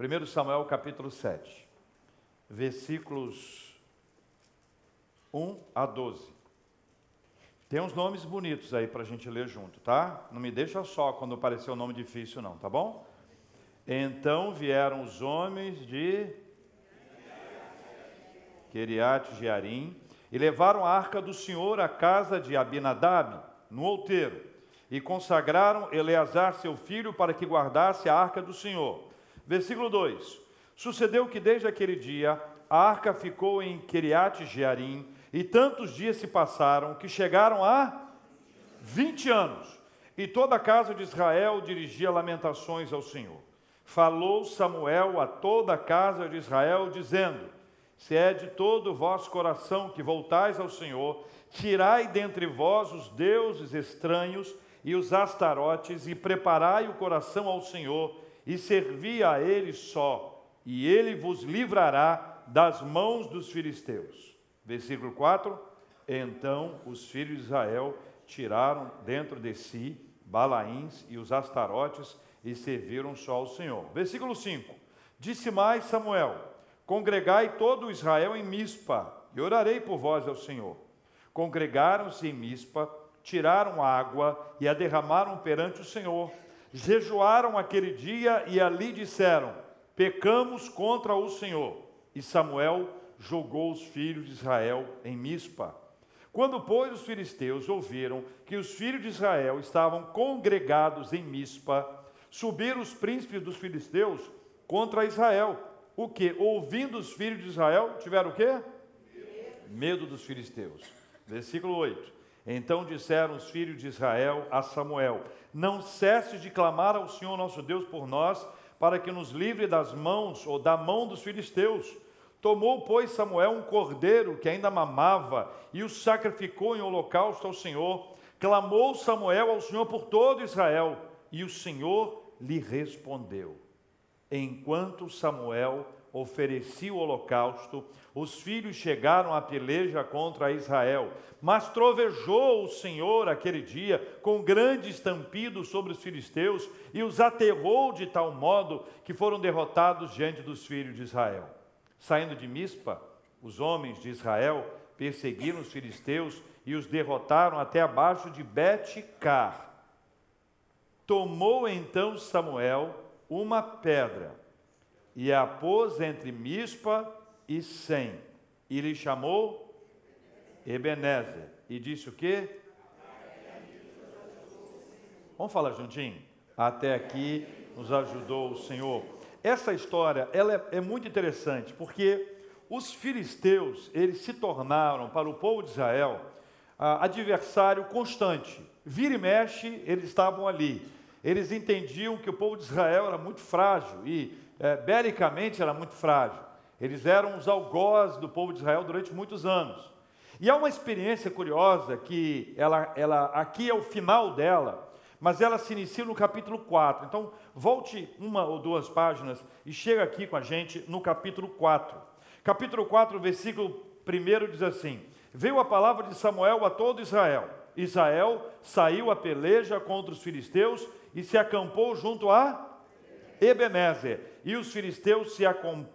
1 Samuel capítulo 7, versículos 1 a 12. Tem uns nomes bonitos aí para a gente ler junto, tá? Não me deixa só quando aparecer o um nome difícil, não, tá bom? Então vieram os homens de Queriate Jearim e levaram a arca do Senhor à casa de Abinadab, no outeiro, e consagraram Eleazar, seu filho, para que guardasse a arca do Senhor. Versículo 2: Sucedeu que desde aquele dia a arca ficou em Queriate Jearim, e tantos dias se passaram que chegaram a 20 anos, e toda a casa de Israel dirigia lamentações ao Senhor. Falou Samuel a toda a casa de Israel, dizendo: Se é de todo o vosso coração que voltais ao Senhor, tirai dentre vós os deuses estranhos e os astarotes, e preparai o coração ao Senhor, e servi a Ele só, e Ele vos livrará das mãos dos filisteus. Versículo 4: Então os filhos de Israel tiraram dentro de si Balaíns e os astarotes e serviram só ao Senhor. Versículo 5: Disse mais Samuel: Congregai todo Israel em Mispa, e orarei por vós ao Senhor. Congregaram-se em Mispa, tiraram água e a derramaram perante o Senhor. Jejuaram aquele dia e ali disseram: Pecamos contra o Senhor. E Samuel jogou os filhos de Israel em Mispa. Quando, pois, os filisteus ouviram que os filhos de Israel estavam congregados em Mispa, subiram os príncipes dos filisteus contra Israel. O que? Ouvindo os filhos de Israel, tiveram o quê? Medo dos filisteus. Versículo 8. Então disseram os filhos de Israel a Samuel: Não cesse de clamar ao Senhor nosso Deus por nós, para que nos livre das mãos ou da mão dos filisteus. Tomou, pois, Samuel um cordeiro que ainda mamava e o sacrificou em holocausto ao Senhor. Clamou Samuel ao Senhor por todo Israel, e o Senhor lhe respondeu. Enquanto Samuel oferecia o holocausto, os filhos chegaram à peleja contra Israel. Mas trovejou o Senhor aquele dia com grande estampido sobre os filisteus e os aterrou de tal modo que foram derrotados diante dos filhos de Israel. Saindo de Mispa, os homens de Israel perseguiram os filisteus e os derrotaram até abaixo de Bet-Car. Tomou então Samuel uma pedra e a pôs entre Mispa e Sem, e lhe chamou Ebenezer, e disse o quê? Vamos falar juntinho? Até aqui nos ajudou o Senhor. Essa história ela é, é muito interessante, porque os filisteus, eles se tornaram para o povo de Israel adversário constante. Vira e mexe, eles estavam ali eles entendiam que o povo de Israel era muito frágil e, é, belicamente, era muito frágil. Eles eram os algozes do povo de Israel durante muitos anos. E há uma experiência curiosa que ela, ela aqui é o final dela, mas ela se inicia no capítulo 4. Então, volte uma ou duas páginas e chega aqui com a gente no capítulo 4. Capítulo 4, versículo 1 diz assim: Veio a palavra de Samuel a todo Israel. Israel saiu a peleja contra os filisteus e se acampou junto a Ebenezer. E os filisteus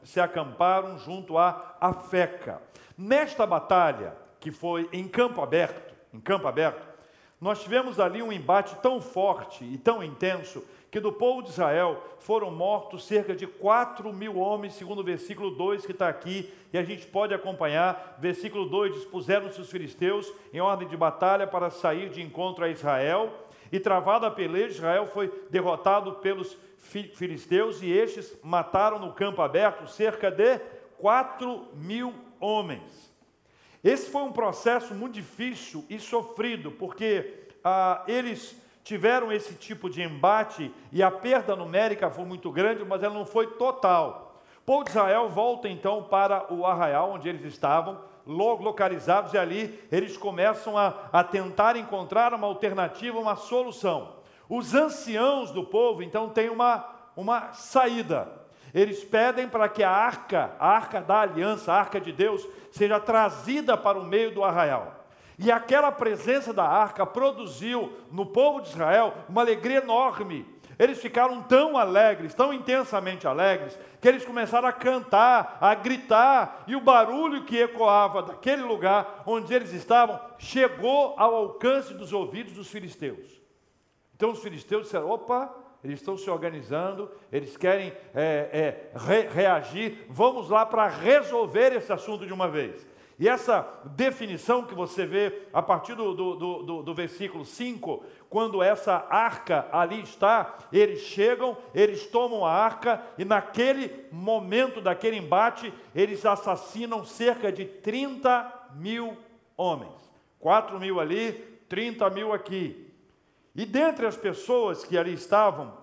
se, acamparam junto a Afeca. Nesta batalha, que foi em campo aberto, em campo aberto, nós tivemos ali um embate tão forte e tão intenso que do povo de Israel foram mortos cerca de 4 mil homens, segundo o versículo 2 que está aqui, e a gente pode acompanhar. Versículo 2: Dispuseram-se os filisteus em ordem de batalha para sair de encontro a Israel, e travada a peleja, Israel foi derrotado pelos filisteus, e estes mataram no campo aberto cerca de 4 mil homens. Esse foi um processo muito difícil e sofrido, porque ah, eles tiveram esse tipo de embate e a perda numérica foi muito grande, mas ela não foi total. Povo de Israel volta então para o arraial onde eles estavam, localizados, e ali eles começam a, a tentar encontrar uma alternativa, uma solução. Os anciãos do povo então têm uma, uma saída. Eles pedem para que a arca, a arca da aliança, a arca de Deus, seja trazida para o meio do arraial. E aquela presença da arca produziu no povo de Israel uma alegria enorme. eles ficaram tão alegres, tão intensamente alegres, que eles começaram a cantar, a gritar, e o barulho que ecoava daquele lugar onde eles estavam chegou ao alcance dos ouvidos dos filisteus. Então os filisteus disseram: opa, eles estão se organizando, eles querem é, é, re, reagir, vamos lá para resolver esse assunto de uma vez. E essa definição que você vê a partir do, do, do, do, versículo 5, quando essa arca ali está, eles chegam, eles tomam a arca, e naquele momento daquele embate, eles assassinam cerca de 30 mil homens. 4 mil ali, 30 mil aqui. E dentre as pessoas que ali estavam,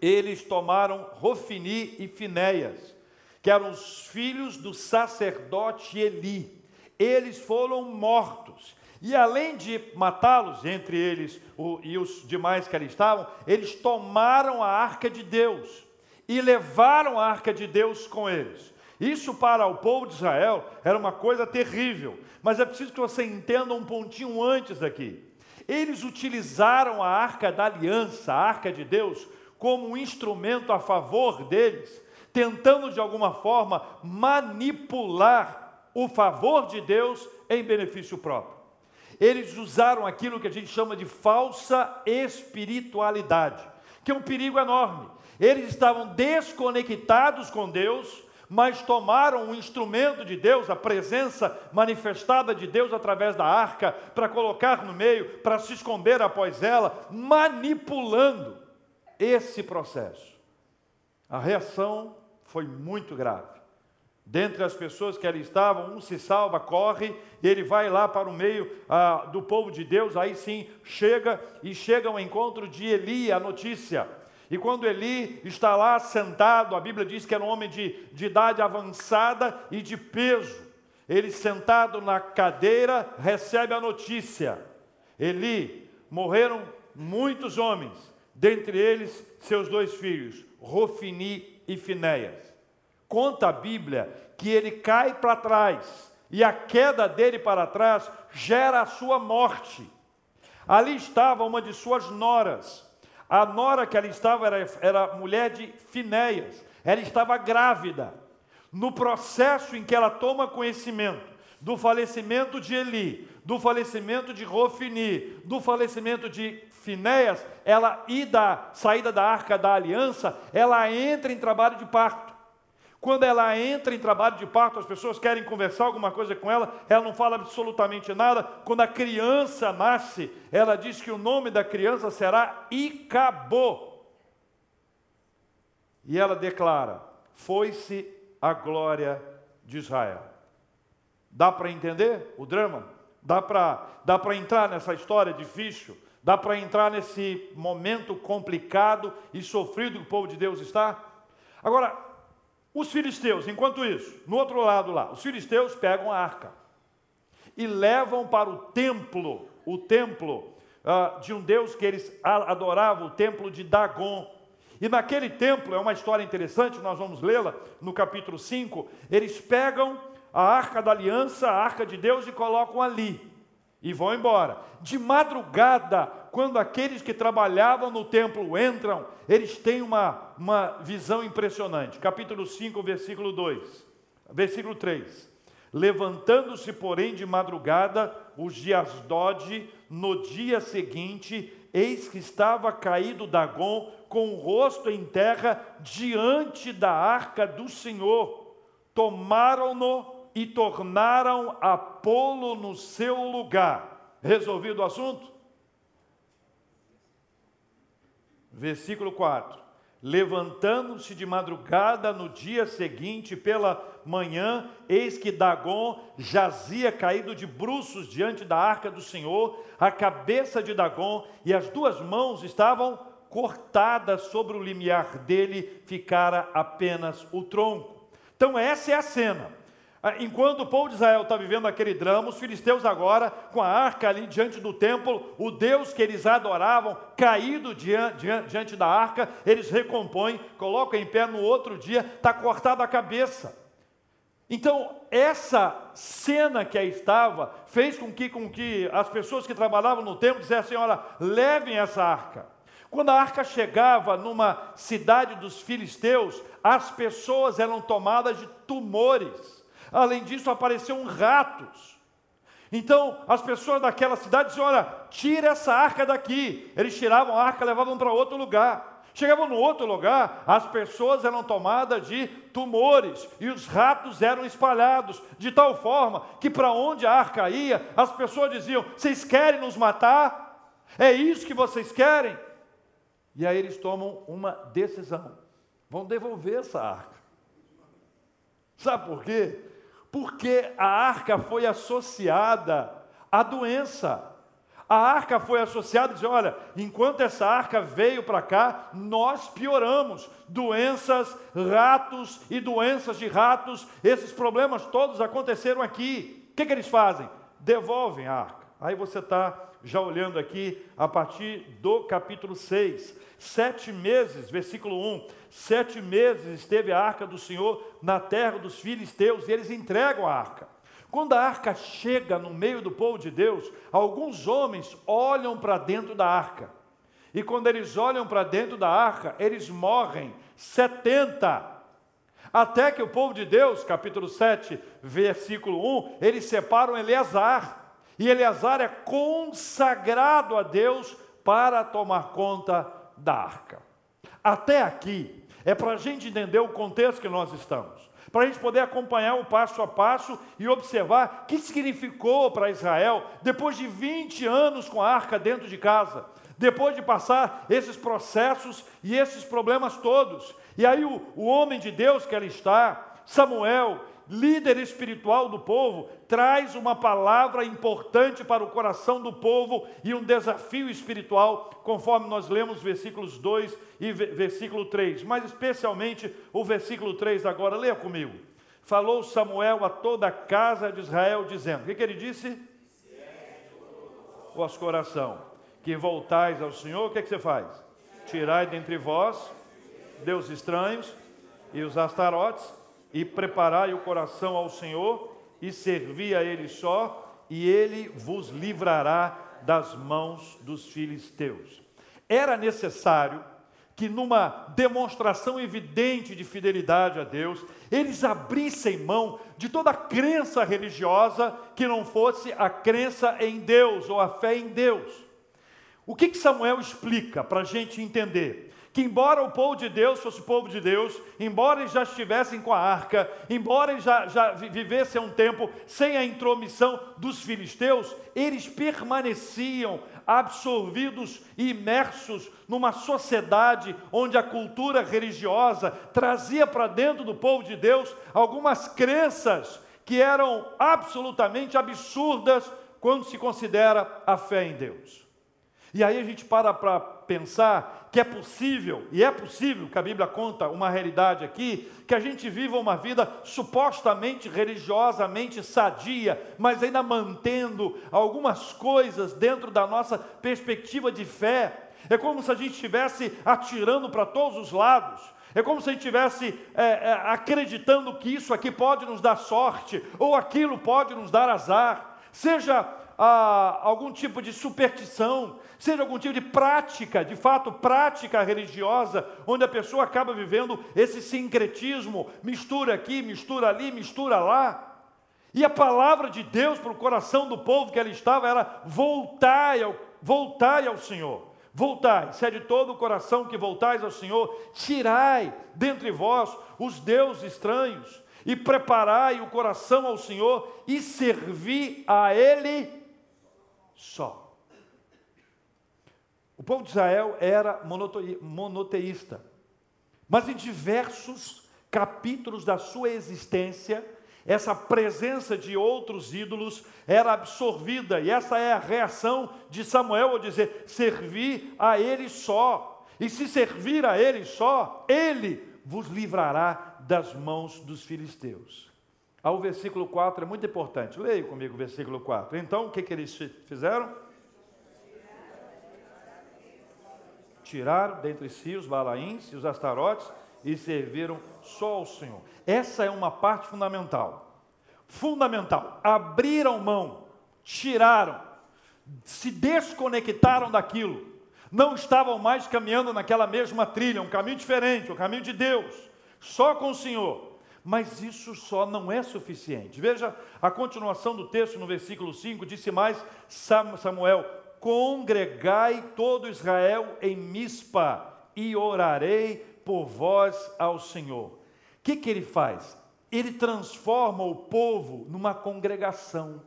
eles tomaram Rofini e Finéias, que eram os filhos do sacerdote Eli. Eles foram mortos. E além de matá-los, entre eles o, e os demais que ali estavam, eles tomaram a arca de Deus e levaram a arca de Deus com eles. Isso para o povo de Israel era uma coisa terrível, mas é preciso que você entenda um pontinho antes aqui. Eles utilizaram a arca da aliança, a arca de Deus, como um instrumento a favor deles, tentando de alguma forma manipular o favor de Deus em benefício próprio. Eles usaram aquilo que a gente chama de falsa espiritualidade, que é um perigo enorme. Eles estavam desconectados com Deus, mas tomaram um instrumento de Deus, a presença manifestada de Deus através da arca, para colocar no meio, para se esconder após ela, manipulando esse processo. A reação foi muito grave. Dentre as pessoas que ali estavam, um se salva, corre, e ele vai lá para o meio ah, do povo de Deus, aí sim chega e chega ao encontro de Eli, a notícia. E quando Eli está lá sentado, a Bíblia diz que era um homem de, de idade avançada e de peso. Ele sentado na cadeira recebe a notícia: Eli, morreram muitos homens, dentre eles seus dois filhos, Rofini e Finéias. Conta a Bíblia que ele cai para trás e a queda dele para trás gera a sua morte. Ali estava uma de suas noras. A nora que ali estava era, era mulher de Finéias. Ela estava grávida. No processo em que ela toma conhecimento do falecimento de Eli, do falecimento de Rofini, do falecimento de Finéias, ela e da saída da arca da aliança, ela entra em trabalho de parto. Quando ela entra em trabalho de parto, as pessoas querem conversar alguma coisa com ela, ela não fala absolutamente nada. Quando a criança nasce, ela diz que o nome da criança será Icabô. E ela declara: Foi-se a glória de Israel. Dá para entender o drama? Dá para dá entrar nessa história difícil? Dá para entrar nesse momento complicado e sofrido que o povo de Deus está? Agora, os filisteus, enquanto isso, no outro lado lá, os filisteus pegam a arca e levam para o templo, o templo uh, de um deus que eles adoravam, o templo de Dagon. E naquele templo, é uma história interessante, nós vamos lê-la no capítulo 5, eles pegam a arca da aliança, a arca de Deus, e colocam ali. E vão embora. De madrugada, quando aqueles que trabalhavam no templo entram, eles têm uma, uma visão impressionante. Capítulo 5, versículo 2. Versículo 3. Levantando-se, porém, de madrugada, os de Asdod, no dia seguinte, eis que estava caído Dagon, com o rosto em terra, diante da arca do Senhor. Tomaram-no e tornaram a pô-lo no seu lugar. Resolvido o assunto? Versículo 4. Levantando-se de madrugada no dia seguinte, pela manhã, eis que Dagon jazia caído de bruços diante da arca do Senhor, a cabeça de Dagon e as duas mãos estavam cortadas sobre o limiar dele, ficara apenas o tronco. Então, essa é a cena. Ah, enquanto o povo de Israel está vivendo aquele drama, os filisteus agora, com a arca ali diante do templo, o Deus que eles adoravam, caído diante, da arca, eles recompõem, colocam em pé no outro dia, está cortada a cabeça. Então, essa cena que aí estava, fez com que, com que as pessoas que trabalhavam no templo dissessem: olha, levem essa arca. Quando a arca chegava numa cidade dos filisteus, as pessoas eram tomadas de tumores. Além disso, apareciam ratos. Então, as pessoas daquela cidade diziam: Olha, tira essa arca daqui. Eles tiravam a arca, levavam para outro lugar. Chegavam no outro lugar, as pessoas eram tomadas de tumores e os ratos eram espalhados, de tal forma que para onde a arca ia, as pessoas diziam: Vocês querem nos matar? É isso que vocês querem? E aí eles tomam uma decisão: vão devolver essa arca. Sabe por quê? Porque a arca foi associada à doença. A arca foi associada disse: olha, enquanto essa arca veio para cá, nós pioramos. Doenças, ratos e doenças de ratos, esses problemas todos aconteceram aqui. O que, que eles fazem? Devolvem a arca. Aí você está já olhando aqui a partir do capítulo 6. Sete meses, versículo 1. Sete meses esteve a arca do Senhor na terra dos filisteus e eles entregam a arca. Quando a arca chega no meio do povo de Deus, alguns homens olham para dentro da arca. E quando eles olham para dentro da arca, eles morrem 70. Até que o povo de Deus, capítulo 7, versículo 1, eles separam Eleazar. E Eleazar é consagrado a Deus para tomar conta da arca. Até aqui, é para a gente entender o contexto que nós estamos para a gente poder acompanhar o passo a passo e observar o que significou para Israel, depois de 20 anos com a arca dentro de casa, depois de passar esses processos e esses problemas todos. E aí o, o homem de Deus que ali está, Samuel, líder espiritual do povo, traz uma palavra importante para o coração do povo e um desafio espiritual, conforme nós lemos versículos 2 e versículo 3, mas especialmente o versículo 3 agora, leia comigo. Falou Samuel a toda a casa de Israel, dizendo: O que, que ele disse? Vosso coração, que voltais ao Senhor, o que, que você faz? Tirai dentre vós deuses estranhos e os astarotes e preparai o coração ao Senhor e servi a Ele só, e Ele vos livrará das mãos dos filisteus. Era necessário que, numa demonstração evidente de fidelidade a Deus, eles abrissem mão de toda crença religiosa que não fosse a crença em Deus ou a fé em Deus. O que, que Samuel explica para a gente entender? Que, embora o povo de Deus fosse povo de Deus, embora eles já estivessem com a arca, embora eles já, já vivessem um tempo sem a intromissão dos filisteus, eles permaneciam absorvidos e imersos numa sociedade onde a cultura religiosa trazia para dentro do povo de Deus algumas crenças que eram absolutamente absurdas quando se considera a fé em Deus. E aí a gente para para pensar que é possível, e é possível que a Bíblia conta uma realidade aqui, que a gente viva uma vida supostamente religiosamente sadia, mas ainda mantendo algumas coisas dentro da nossa perspectiva de fé. É como se a gente estivesse atirando para todos os lados. É como se a gente estivesse é, é, acreditando que isso aqui pode nos dar sorte, ou aquilo pode nos dar azar. Seja ah, algum tipo de superstição, seja algum tipo de prática, de fato, prática religiosa, onde a pessoa acaba vivendo esse sincretismo, mistura aqui, mistura ali, mistura lá. E a palavra de Deus para o coração do povo que ali estava era: voltai ao, voltai ao Senhor. Voltai, se é de todo o coração que voltais ao Senhor, tirai dentre vós os deuses estranhos e preparai o coração ao Senhor e servi a Ele só. O povo de Israel era monoteísta, mas em diversos capítulos da sua existência, essa presença de outros ídolos era absorvida, e essa é a reação de Samuel ao dizer: servir a ele só, e se servir a ele só, ele vos livrará das mãos dos filisteus. Ao versículo 4 é muito importante, leia comigo o versículo 4. Então, o que, que eles fizeram? tiraram dentre si os balaíns e os astarotes e serviram só ao Senhor. Essa é uma parte fundamental. Fundamental. Abriram mão, tiraram, se desconectaram daquilo. não estavam mais caminhando naquela mesma trilha, um caminho diferente, o um caminho de Deus, só com o Senhor. Mas isso só não é suficiente. Veja a continuação do texto no versículo 5: disse mais Samuel: Congregai todo Israel em Mispa, e orarei por vós ao Senhor. O que, que ele faz? Ele transforma o povo numa congregação.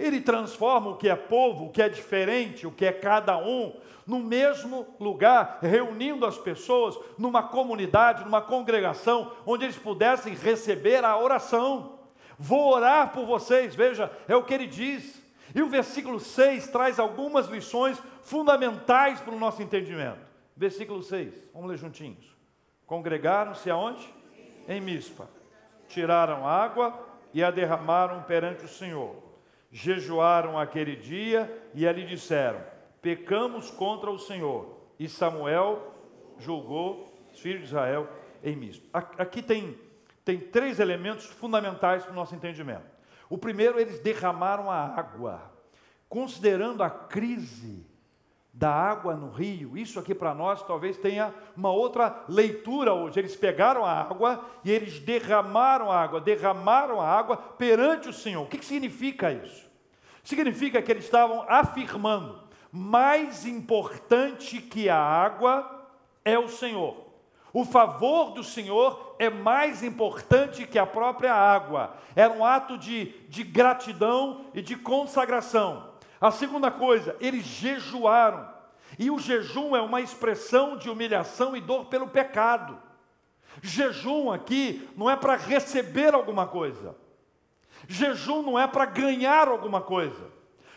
Ele transforma o que é povo, o que é diferente, o que é cada um, no mesmo lugar, reunindo as pessoas numa comunidade, numa congregação, onde eles pudessem receber a oração. Vou orar por vocês, veja, é o que ele diz. E o versículo 6 traz algumas lições fundamentais para o nosso entendimento. Versículo 6, vamos ler juntinhos. Congregaram-se aonde? Em Mispa. Tiraram água e a derramaram perante o Senhor. Jejuaram aquele dia e ali disseram: pecamos contra o Senhor. E Samuel julgou os filhos de Israel em Mispa. Aqui tem, tem três elementos fundamentais para o nosso entendimento. O primeiro, eles derramaram a água, considerando a crise da água no rio. Isso aqui para nós talvez tenha uma outra leitura hoje. Eles pegaram a água e eles derramaram a água, derramaram a água perante o Senhor. O que, que significa isso? Significa que eles estavam afirmando mais importante que a água é o Senhor. O favor do Senhor é mais importante que a própria água. Era um ato de, de gratidão e de consagração. A segunda coisa, eles jejuaram. E o jejum é uma expressão de humilhação e dor pelo pecado. Jejum aqui não é para receber alguma coisa. Jejum não é para ganhar alguma coisa.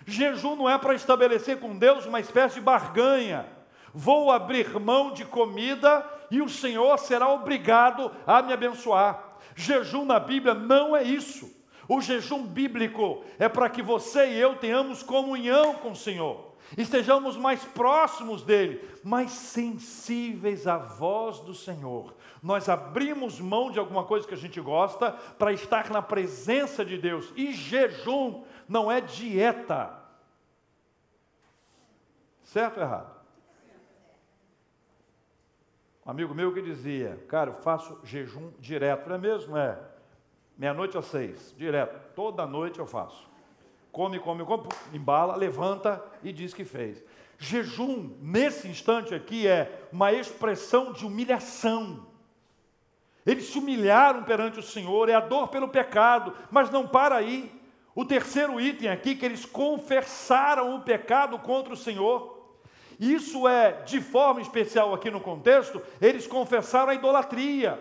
Jejum não é para estabelecer com Deus uma espécie de barganha. Vou abrir mão de comida e o Senhor será obrigado a me abençoar. Jejum na Bíblia não é isso. O jejum bíblico é para que você e eu tenhamos comunhão com o Senhor, estejamos mais próximos dele, mais sensíveis à voz do Senhor. Nós abrimos mão de alguma coisa que a gente gosta para estar na presença de Deus. E jejum não é dieta. Certo ou errado? Um amigo meu que dizia, cara, eu faço jejum direto. Não é mesmo? É. Meia-noite às seis, direto. Toda noite eu faço. Come, come, come, embala, levanta e diz que fez. Jejum, nesse instante aqui, é uma expressão de humilhação. Eles se humilharam perante o Senhor, é a dor pelo pecado, mas não para aí. O terceiro item aqui, que eles confessaram o pecado contra o Senhor. Isso é, de forma especial aqui no contexto, eles confessaram a idolatria.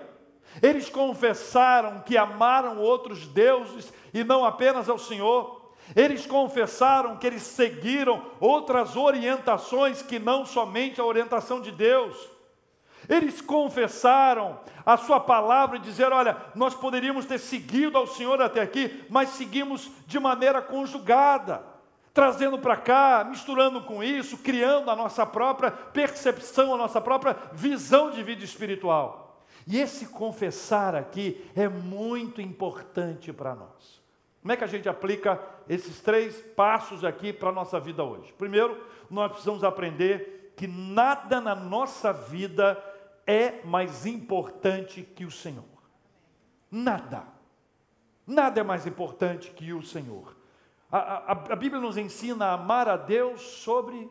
Eles confessaram que amaram outros deuses e não apenas ao Senhor. Eles confessaram que eles seguiram outras orientações que não somente a orientação de Deus. Eles confessaram a sua palavra e dizer: olha, nós poderíamos ter seguido ao Senhor até aqui, mas seguimos de maneira conjugada, trazendo para cá, misturando com isso, criando a nossa própria percepção, a nossa própria visão de vida espiritual. E esse confessar aqui é muito importante para nós. Como é que a gente aplica esses três passos aqui para a nossa vida hoje? Primeiro, nós precisamos aprender que nada na nossa vida é mais importante que o Senhor. Nada. Nada é mais importante que o Senhor. A, a, a Bíblia nos ensina a amar a Deus sobre,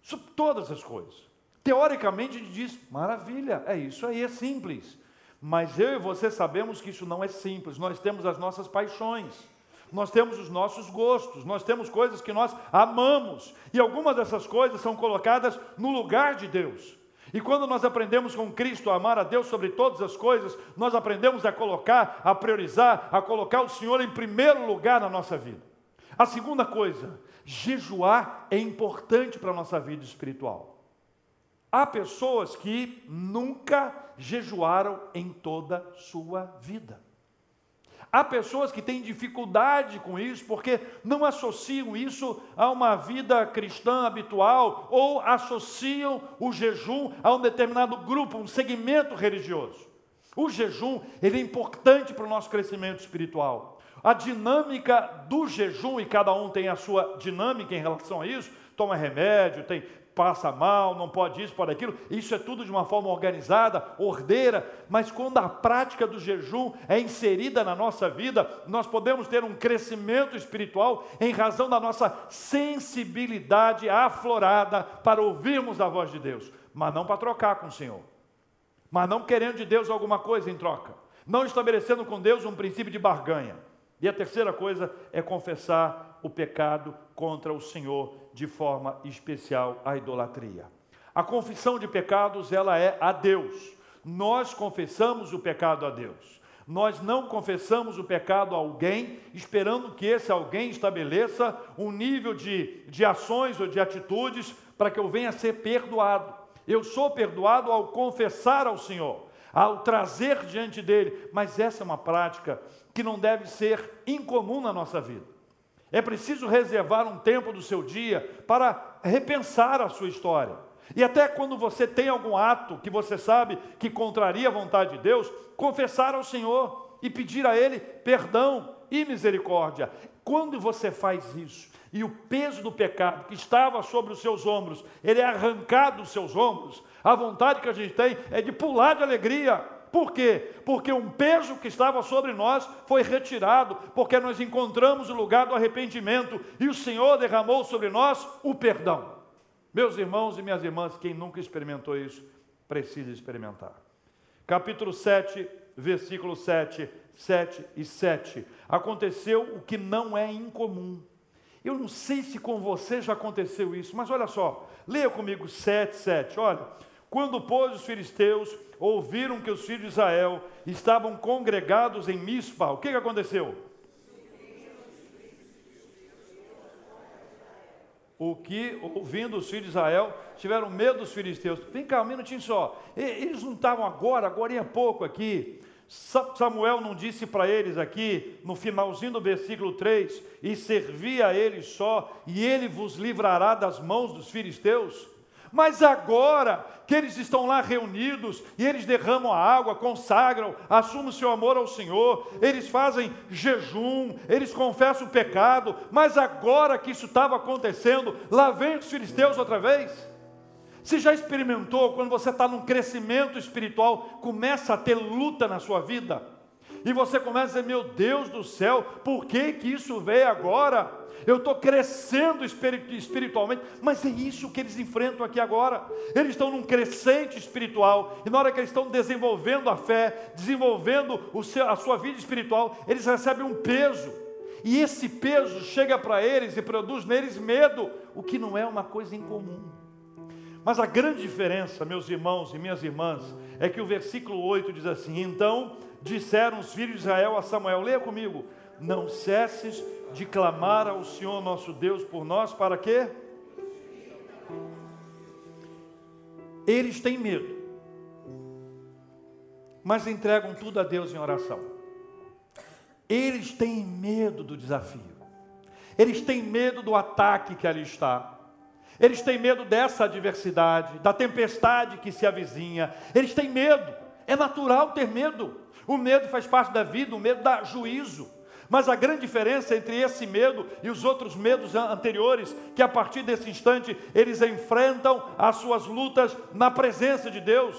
sobre todas as coisas. Teoricamente, a gente diz: maravilha, é isso aí, é simples. Mas eu e você sabemos que isso não é simples. Nós temos as nossas paixões nós temos os nossos gostos, nós temos coisas que nós amamos, e algumas dessas coisas são colocadas no lugar de Deus. E quando nós aprendemos com Cristo a amar a Deus sobre todas as coisas, nós aprendemos a colocar, a priorizar, a colocar o Senhor em primeiro lugar na nossa vida. A segunda coisa, jejuar é importante para a nossa vida espiritual. Há pessoas que nunca jejuaram em toda sua vida. Há pessoas que têm dificuldade com isso porque não associam isso a uma vida cristã habitual ou associam o jejum a um determinado grupo, um segmento religioso. O jejum ele é importante para o nosso crescimento espiritual. A dinâmica do jejum, e cada um tem a sua dinâmica em relação a isso, toma remédio, tem passa mal, não pode isso, pode aquilo. Isso é tudo de uma forma organizada, ordeira, mas quando a prática do jejum é inserida na nossa vida, nós podemos ter um crescimento espiritual em razão da nossa sensibilidade aflorada para ouvirmos a voz de Deus, mas não para trocar com o Senhor. Mas não querendo de Deus alguma coisa em troca. Não estabelecendo com Deus um princípio de barganha. E a terceira coisa é confessar o pecado contra o Senhor de forma especial a idolatria. A confissão de pecados, ela é a Deus. Nós confessamos o pecado a Deus. Nós não confessamos o pecado a alguém, esperando que esse alguém estabeleça um nível de, de ações ou de atitudes para que eu venha a ser perdoado. Eu sou perdoado ao confessar ao Senhor, ao trazer diante dele, mas essa é uma prática que não deve ser incomum na nossa vida. É preciso reservar um tempo do seu dia para repensar a sua história. E até quando você tem algum ato que você sabe que contraria a vontade de Deus, confessar ao Senhor e pedir a Ele perdão e misericórdia. Quando você faz isso e o peso do pecado que estava sobre os seus ombros, ele é arrancado dos seus ombros, a vontade que a gente tem é de pular de alegria por quê? Porque um peso que estava sobre nós foi retirado, porque nós encontramos o lugar do arrependimento e o Senhor derramou sobre nós o perdão. Meus irmãos e minhas irmãs, quem nunca experimentou isso, precisa experimentar. Capítulo 7, versículo 7, 7 e 7. Aconteceu o que não é incomum. Eu não sei se com você já aconteceu isso, mas olha só, leia comigo 7, 7. Olha, quando, pois, os filisteus ouviram que os filhos de Israel estavam congregados em Mispa, o que, que aconteceu? O que, ouvindo os filhos de Israel, tiveram medo dos filisteus. Vem cá, um minutinho só. Eles não estavam agora, agora em pouco aqui. Samuel não disse para eles aqui, no finalzinho do versículo 3, e servia a eles só, e ele vos livrará das mãos dos filisteus? Mas agora que eles estão lá reunidos e eles derramam a água, consagram, assumem seu amor ao Senhor, eles fazem jejum, eles confessam o pecado, mas agora que isso estava acontecendo, lá vem os filisteus outra vez. Você já experimentou quando você está num crescimento espiritual, começa a ter luta na sua vida? E você começa a dizer, meu Deus do céu, por que que isso veio agora? eu estou crescendo espiritualmente, mas é isso que eles enfrentam aqui agora. Eles estão num crescente espiritual, e na hora que eles estão desenvolvendo a fé, desenvolvendo seu, a sua vida espiritual, eles recebem um peso, e esse peso chega para eles e produz neles medo, o que não é uma coisa incomum. Mas a grande diferença, meus irmãos e minhas irmãs, é que o versículo 8 diz assim: Então disseram os filhos de Israel a Samuel, leia comigo, não cesses de clamar ao Senhor nosso Deus por nós, para quê? Eles têm medo, mas entregam tudo a Deus em oração. Eles têm medo do desafio, eles têm medo do ataque que ali está. Eles têm medo dessa adversidade, da tempestade que se avizinha. Eles têm medo. É natural ter medo. O medo faz parte da vida, o medo dá juízo. Mas a grande diferença entre esse medo e os outros medos anteriores, que a partir desse instante eles enfrentam as suas lutas na presença de Deus.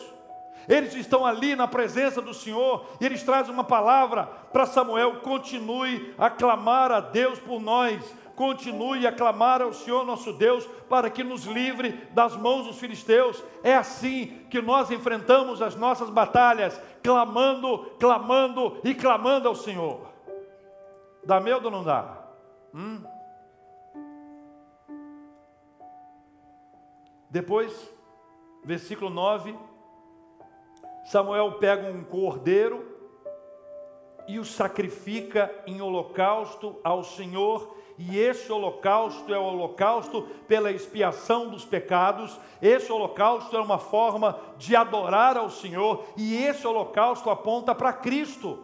Eles estão ali na presença do Senhor e eles trazem uma palavra para Samuel: continue a clamar a Deus por nós, continue a clamar ao Senhor nosso Deus para que nos livre das mãos dos filisteus. É assim que nós enfrentamos as nossas batalhas, clamando, clamando e clamando ao Senhor. Dá medo ou não dá? Hum? Depois, versículo 9, Samuel pega um cordeiro e o sacrifica em holocausto ao Senhor, e esse holocausto é o holocausto pela expiação dos pecados, esse holocausto é uma forma de adorar ao Senhor, e esse holocausto aponta para Cristo.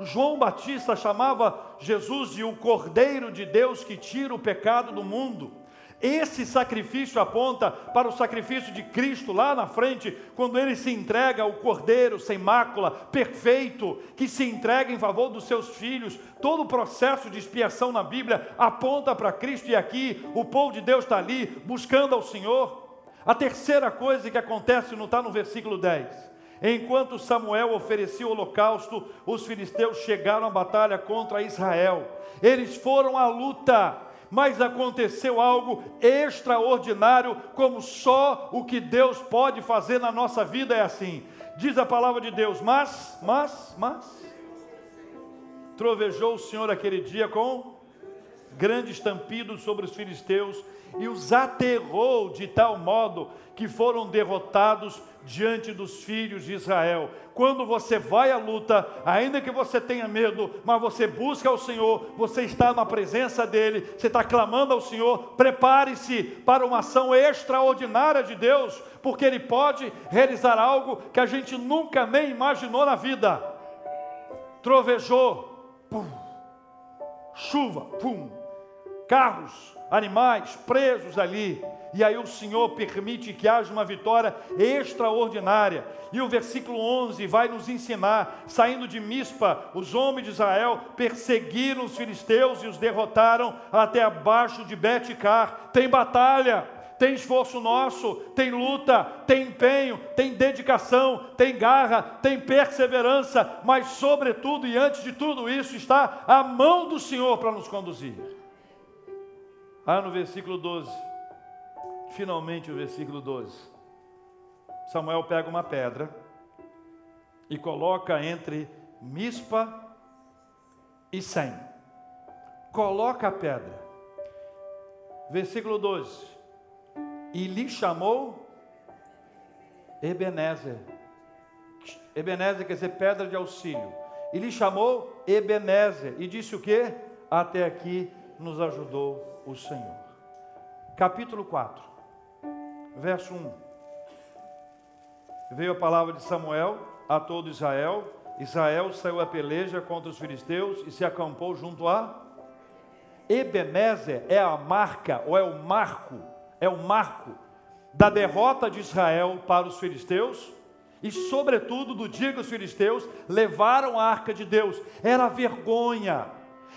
João Batista chamava Jesus de o Cordeiro de Deus que tira o pecado do mundo. Esse sacrifício aponta para o sacrifício de Cristo lá na frente, quando ele se entrega ao Cordeiro sem mácula, perfeito, que se entrega em favor dos seus filhos. Todo o processo de expiação na Bíblia aponta para Cristo, e aqui o povo de Deus está ali buscando ao Senhor. A terceira coisa que acontece não está no versículo 10. Enquanto Samuel oferecia o holocausto, os filisteus chegaram à batalha contra Israel. Eles foram à luta mas aconteceu algo extraordinário, como só o que Deus pode fazer na nossa vida é assim. Diz a palavra de Deus, mas, mas, mas, trovejou o Senhor aquele dia com grande estampido sobre os filisteus e os aterrou de tal modo que foram derrotados diante dos filhos de Israel. Quando você vai à luta, ainda que você tenha medo, mas você busca o Senhor, você está na presença dEle, você está clamando ao Senhor, prepare-se para uma ação extraordinária de Deus, porque Ele pode realizar algo que a gente nunca nem imaginou na vida. Trovejou, pum, chuva, pum, carros, animais presos ali, e aí o Senhor permite que haja uma vitória extraordinária. E o versículo 11 vai nos ensinar: saindo de Mispa, os homens de Israel perseguiram os filisteus e os derrotaram até abaixo de Betcar. Tem batalha, tem esforço nosso, tem luta, tem empenho, tem dedicação, tem garra, tem perseverança, mas, sobretudo e antes de tudo isso, está a mão do Senhor para nos conduzir. Ah, no versículo 12 finalmente o versículo 12. Samuel pega uma pedra e coloca entre Mispa e Sem. Coloca a pedra. Versículo 12. E lhe chamou Ebenezer. Ebenezer quer dizer pedra de auxílio. E lhe chamou Ebenezer. E disse o que? Até aqui nos ajudou o Senhor. Capítulo 4 verso 1. Veio a palavra de Samuel a todo Israel. Israel saiu a peleja contra os filisteus e se acampou junto a Ebenezer é a marca ou é o marco, é o marco da derrota de Israel para os filisteus e sobretudo do dia que os filisteus levaram a arca de Deus. Era vergonha,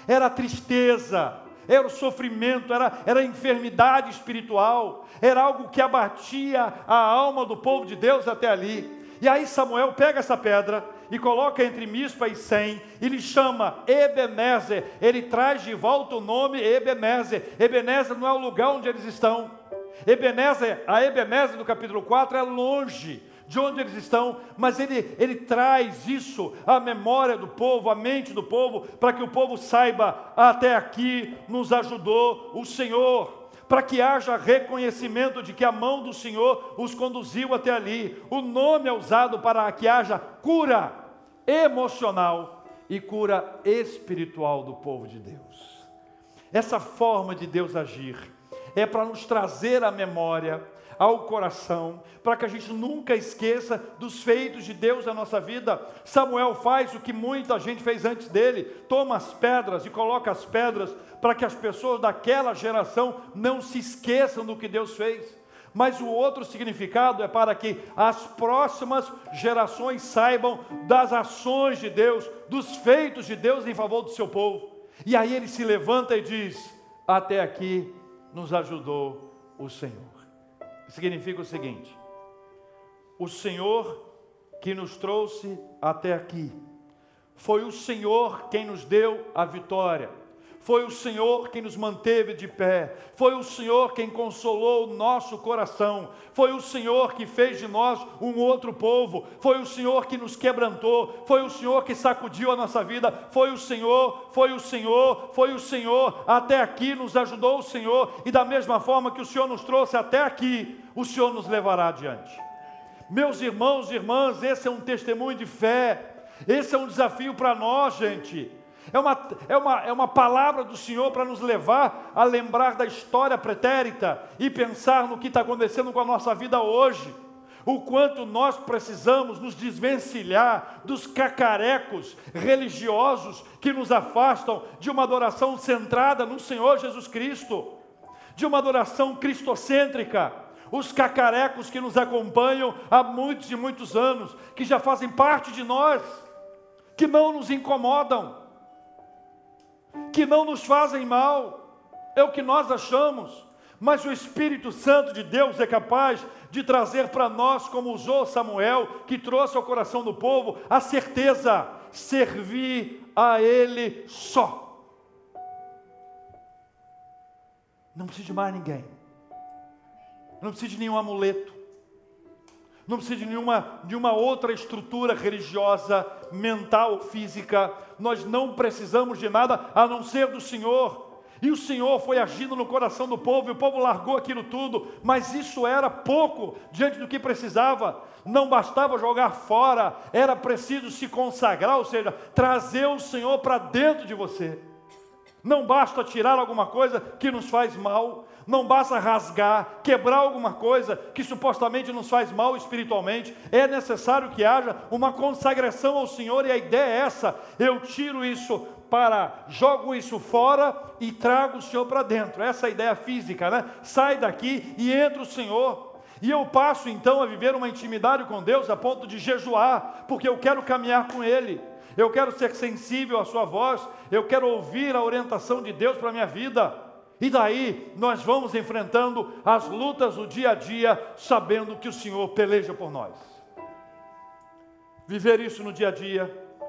era tristeza, era o sofrimento, era, era a enfermidade espiritual, era algo que abatia a alma do povo de Deus até ali. E aí Samuel pega essa pedra e coloca entre Mispa e Sem, e lhe chama Ebenezer, ele traz de volta o nome Ebenezer. Ebenezer não é o lugar onde eles estão. Ebenezer, a Ebenezer do capítulo 4 é longe, de onde eles estão, mas ele, ele traz isso à memória do povo, à mente do povo, para que o povo saiba: até aqui nos ajudou o Senhor, para que haja reconhecimento de que a mão do Senhor os conduziu até ali. O nome é usado para que haja cura emocional e cura espiritual do povo de Deus. Essa forma de Deus agir é para nos trazer à memória ao coração, para que a gente nunca esqueça dos feitos de Deus na nossa vida. Samuel faz o que muita gente fez antes dele: toma as pedras e coloca as pedras para que as pessoas daquela geração não se esqueçam do que Deus fez. Mas o outro significado é para que as próximas gerações saibam das ações de Deus, dos feitos de Deus em favor do seu povo. E aí ele se levanta e diz: Até aqui nos ajudou o Senhor significa o seguinte: o Senhor que nos trouxe até aqui, foi o Senhor quem nos deu a vitória. Foi o Senhor quem nos manteve de pé, foi o Senhor quem consolou o nosso coração, foi o Senhor que fez de nós um outro povo, foi o Senhor que nos quebrantou, foi o Senhor que sacudiu a nossa vida, foi o Senhor, foi o Senhor, foi o Senhor, até aqui nos ajudou o Senhor, e da mesma forma que o Senhor nos trouxe até aqui, o Senhor nos levará adiante. Meus irmãos e irmãs, esse é um testemunho de fé, esse é um desafio para nós, gente. É uma, é uma, é uma palavra do Senhor para nos levar a lembrar da história pretérita e pensar no que está acontecendo com a nossa vida hoje. O quanto nós precisamos nos desvencilhar dos cacarecos religiosos que nos afastam de uma adoração centrada no Senhor Jesus Cristo. de uma adoração cristocêntrica. Os cacarecos que nos acompanham há muitos e muitos anos, que já fazem parte de nós, que não nos incomodam, que não nos fazem mal, é o que nós achamos, mas o Espírito Santo de Deus é capaz de trazer para nós, como usou Samuel, que trouxe ao coração do povo, a certeza: servir a Ele só. Não precisa de mais ninguém. Não precisa de nenhum amuleto. Não precisa de nenhuma, de uma outra estrutura religiosa, mental, física. Nós não precisamos de nada a não ser do Senhor. E o Senhor foi agindo no coração do povo, e o povo largou aquilo tudo, mas isso era pouco diante do que precisava. Não bastava jogar fora, era preciso se consagrar, ou seja, trazer o Senhor para dentro de você. Não basta tirar alguma coisa que nos faz mal, não basta rasgar, quebrar alguma coisa que supostamente nos faz mal espiritualmente, é necessário que haja uma consagração ao Senhor, e a ideia é essa: eu tiro isso para, jogo isso fora e trago o Senhor para dentro. Essa é a ideia física, né? Sai daqui e entra o Senhor. E eu passo então a viver uma intimidade com Deus a ponto de jejuar, porque eu quero caminhar com Ele eu quero ser sensível à Sua voz, eu quero ouvir a orientação de Deus para a minha vida. E daí nós vamos enfrentando as lutas do dia a dia, sabendo que o Senhor peleja por nós. Viver isso no dia a dia,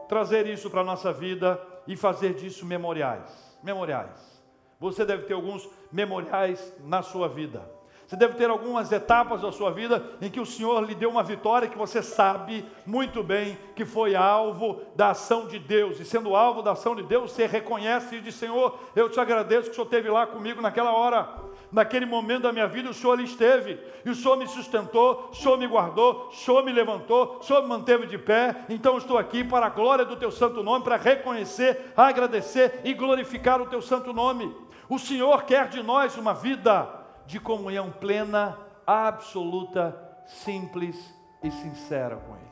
trazer isso para a nossa vida e fazer disso memoriais. Memoriais. Você deve ter alguns memoriais na sua vida. Você deve ter algumas etapas da sua vida em que o Senhor lhe deu uma vitória que você sabe muito bem que foi alvo da ação de Deus. E sendo alvo da ação de Deus, você reconhece e diz: Senhor, eu te agradeço que o Senhor esteve lá comigo naquela hora. Naquele momento da minha vida, o Senhor ali esteve, e o Senhor me sustentou, o Senhor me guardou, o Senhor me levantou, o Senhor me manteve de pé. Então estou aqui para a glória do teu santo nome, para reconhecer, agradecer e glorificar o teu santo nome. O Senhor quer de nós uma vida de comunhão plena, absoluta, simples e sincera com Ele.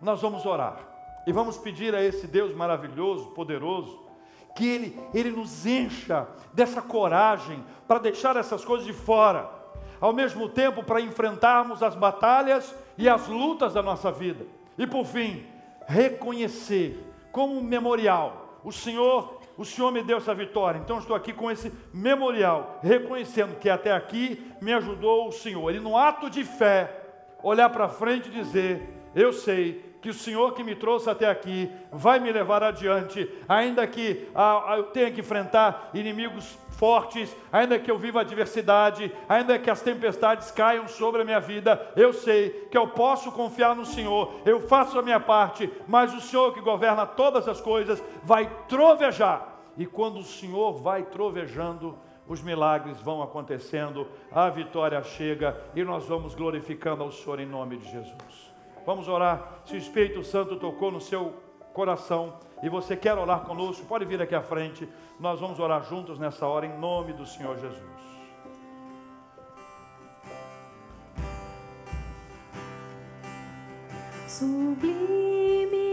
Nós vamos orar e vamos pedir a esse Deus maravilhoso, poderoso, que Ele, Ele nos encha dessa coragem para deixar essas coisas de fora, ao mesmo tempo para enfrentarmos as batalhas e as lutas da nossa vida. E por fim, reconhecer como um memorial o Senhor o Senhor me deu essa vitória. Então estou aqui com esse memorial, reconhecendo que até aqui me ajudou o Senhor. E no ato de fé, olhar para frente e dizer: Eu sei que o Senhor que me trouxe até aqui vai me levar adiante, ainda que ah, ah, eu tenha que enfrentar inimigos fortes, ainda que eu viva adversidade, ainda que as tempestades caiam sobre a minha vida, eu sei que eu posso confiar no Senhor, eu faço a minha parte, mas o Senhor que governa todas as coisas vai trovejar, e quando o Senhor vai trovejando, os milagres vão acontecendo, a vitória chega e nós vamos glorificando ao Senhor em nome de Jesus. Vamos orar. Se o Espírito Santo tocou no seu coração e você quer orar conosco, pode vir aqui à frente. Nós vamos orar juntos nessa hora em nome do Senhor Jesus. Sublime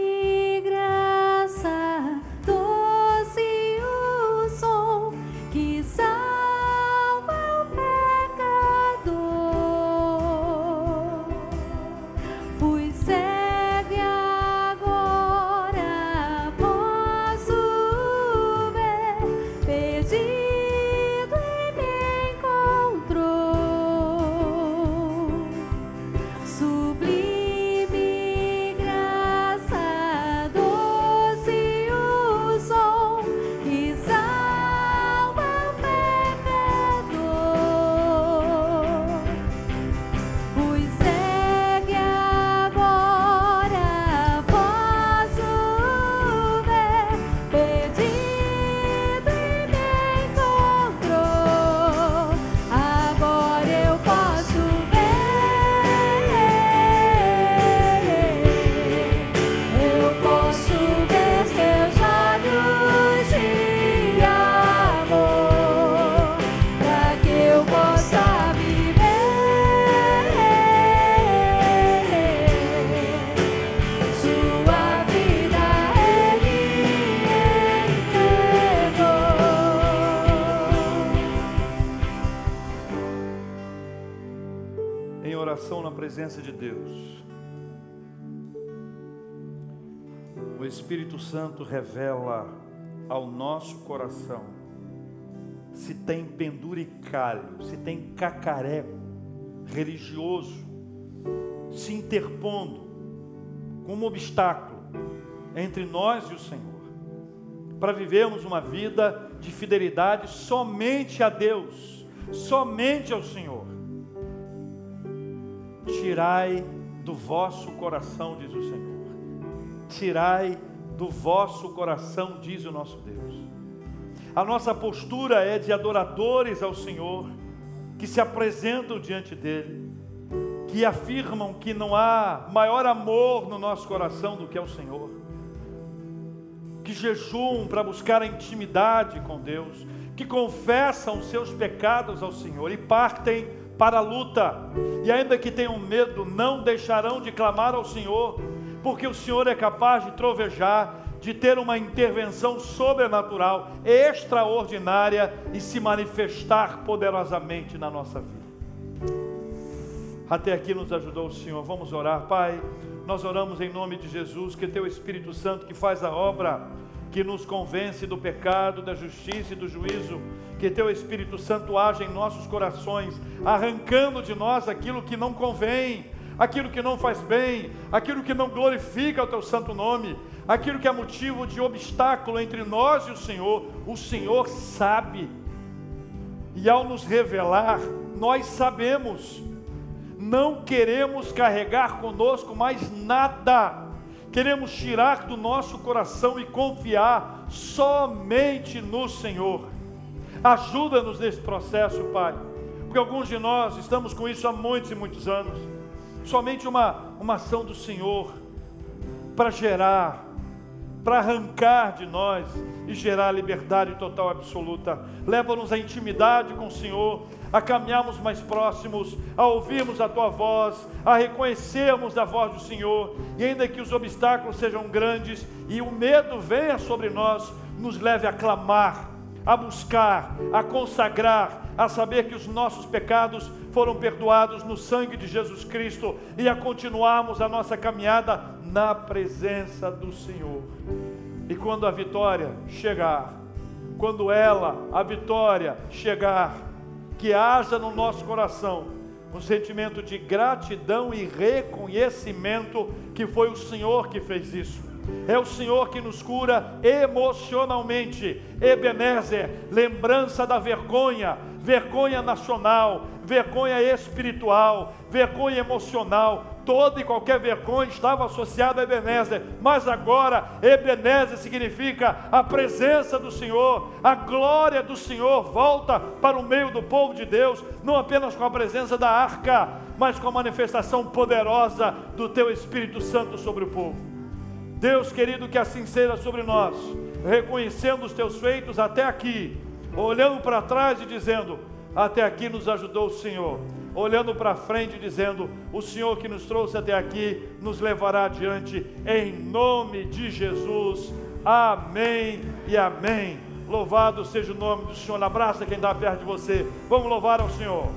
Espírito Santo revela ao nosso coração se tem penduricalho, se tem cacareco religioso se interpondo como obstáculo entre nós e o Senhor, para vivermos uma vida de fidelidade somente a Deus, somente ao Senhor. Tirai do vosso coração, diz o Senhor. Tirai do vosso coração, diz o nosso Deus. A nossa postura é de adoradores ao Senhor, que se apresentam diante dele, que afirmam que não há maior amor no nosso coração do que é o Senhor, que jejuam para buscar a intimidade com Deus, que confessam seus pecados ao Senhor e partem para a luta, e ainda que tenham medo, não deixarão de clamar ao Senhor, porque o Senhor é capaz de trovejar, de ter uma intervenção sobrenatural, extraordinária e se manifestar poderosamente na nossa vida. Até aqui nos ajudou o Senhor. Vamos orar, Pai. Nós oramos em nome de Jesus, que teu Espírito Santo que faz a obra, que nos convence do pecado, da justiça e do juízo, que teu Espírito Santo age em nossos corações, arrancando de nós aquilo que não convém, aquilo que não faz bem, aquilo que não glorifica o teu santo nome, aquilo que é motivo de obstáculo entre nós e o Senhor. O Senhor sabe. E ao nos revelar, nós sabemos não queremos carregar conosco mais nada, queremos tirar do nosso coração e confiar somente no Senhor. Ajuda-nos nesse processo, Pai, porque alguns de nós estamos com isso há muitos e muitos anos. Somente uma, uma ação do Senhor para gerar para arrancar de nós e gerar liberdade total absoluta. Leva-nos à intimidade com o Senhor, a caminharmos mais próximos, a ouvirmos a tua voz, a reconhecermos a voz do Senhor, e ainda que os obstáculos sejam grandes e o medo venha sobre nós, nos leve a clamar, a buscar, a consagrar, a saber que os nossos pecados foram perdoados no sangue de Jesus Cristo e a continuarmos a nossa caminhada na presença do Senhor. E quando a vitória chegar, quando ela, a vitória, chegar, que haja no nosso coração um sentimento de gratidão e reconhecimento que foi o Senhor que fez isso. É o Senhor que nos cura emocionalmente. Ebenezer, lembrança da vergonha, vergonha nacional, vergonha espiritual, vergonha emocional, toda e qualquer vergonha estava associada a Ebenezer, mas agora Ebenezer significa a presença do Senhor, a glória do Senhor volta para o meio do povo de Deus, não apenas com a presença da arca, mas com a manifestação poderosa do teu Espírito Santo sobre o povo. Deus querido, que assim seja sobre nós, reconhecendo os teus feitos até aqui, olhando para trás e dizendo: Até aqui nos ajudou o Senhor, olhando para frente e dizendo: O Senhor que nos trouxe até aqui nos levará adiante, em nome de Jesus. Amém e amém. Louvado seja o nome do Senhor. Abraça quem está perto de você. Vamos louvar ao Senhor.